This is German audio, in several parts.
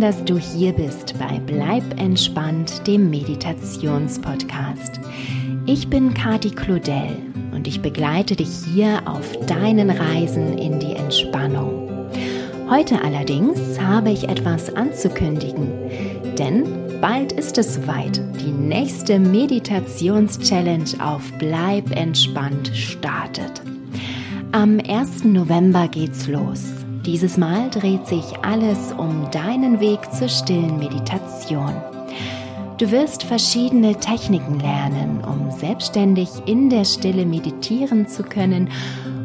dass du hier bist bei Bleib entspannt, dem Meditationspodcast. Ich bin Kati Claudel und ich begleite dich hier auf deinen Reisen in die Entspannung. Heute allerdings habe ich etwas anzukündigen, denn bald ist es soweit. Die nächste Meditations-Challenge auf Bleib entspannt startet. Am 1. November geht's los. Dieses Mal dreht sich alles um deinen Weg zur stillen Meditation. Du wirst verschiedene Techniken lernen, um selbstständig in der Stille meditieren zu können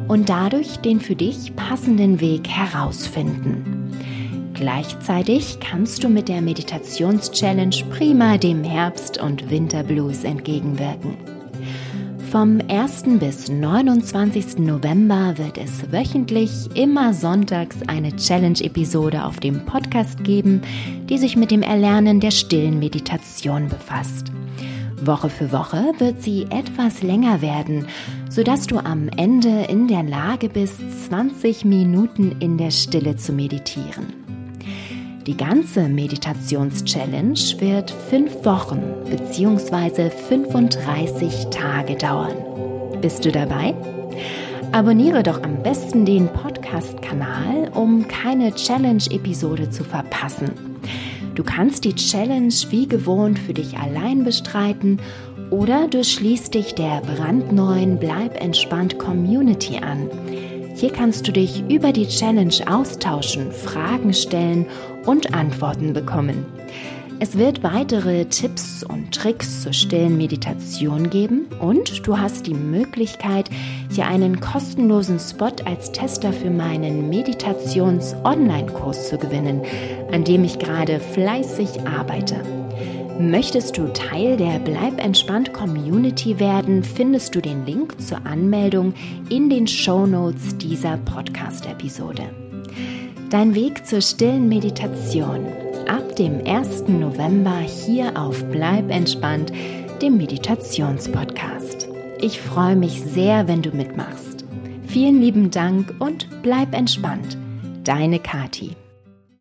und dadurch den für dich passenden Weg herausfinden. Gleichzeitig kannst du mit der Meditations-Challenge prima dem Herbst- und Winterblues entgegenwirken. Vom 1. bis 29. November wird es wöchentlich immer sonntags eine Challenge-Episode auf dem Podcast geben, die sich mit dem Erlernen der stillen Meditation befasst. Woche für Woche wird sie etwas länger werden, sodass du am Ende in der Lage bist, 20 Minuten in der Stille zu meditieren. Die ganze Meditations-Challenge wird fünf Wochen bzw. 35 Tage dauern. Bist du dabei? Abonniere doch am besten den Podcast-Kanal, um keine Challenge-Episode zu verpassen. Du kannst die Challenge wie gewohnt für dich allein bestreiten oder du schließt dich der brandneuen Bleib entspannt Community an. Hier kannst du dich über die Challenge austauschen, Fragen stellen und Antworten bekommen. Es wird weitere Tipps und Tricks zur stillen Meditation geben und du hast die Möglichkeit, hier einen kostenlosen Spot als Tester für meinen Meditations-Online-Kurs zu gewinnen, an dem ich gerade fleißig arbeite. Möchtest du Teil der Bleib entspannt Community werden, findest du den Link zur Anmeldung in den Show Notes dieser Podcast-Episode. Dein Weg zur stillen Meditation ab dem 1. November hier auf Bleib entspannt, dem Meditationspodcast. Ich freue mich sehr, wenn du mitmachst. Vielen lieben Dank und bleib entspannt. Deine Kati.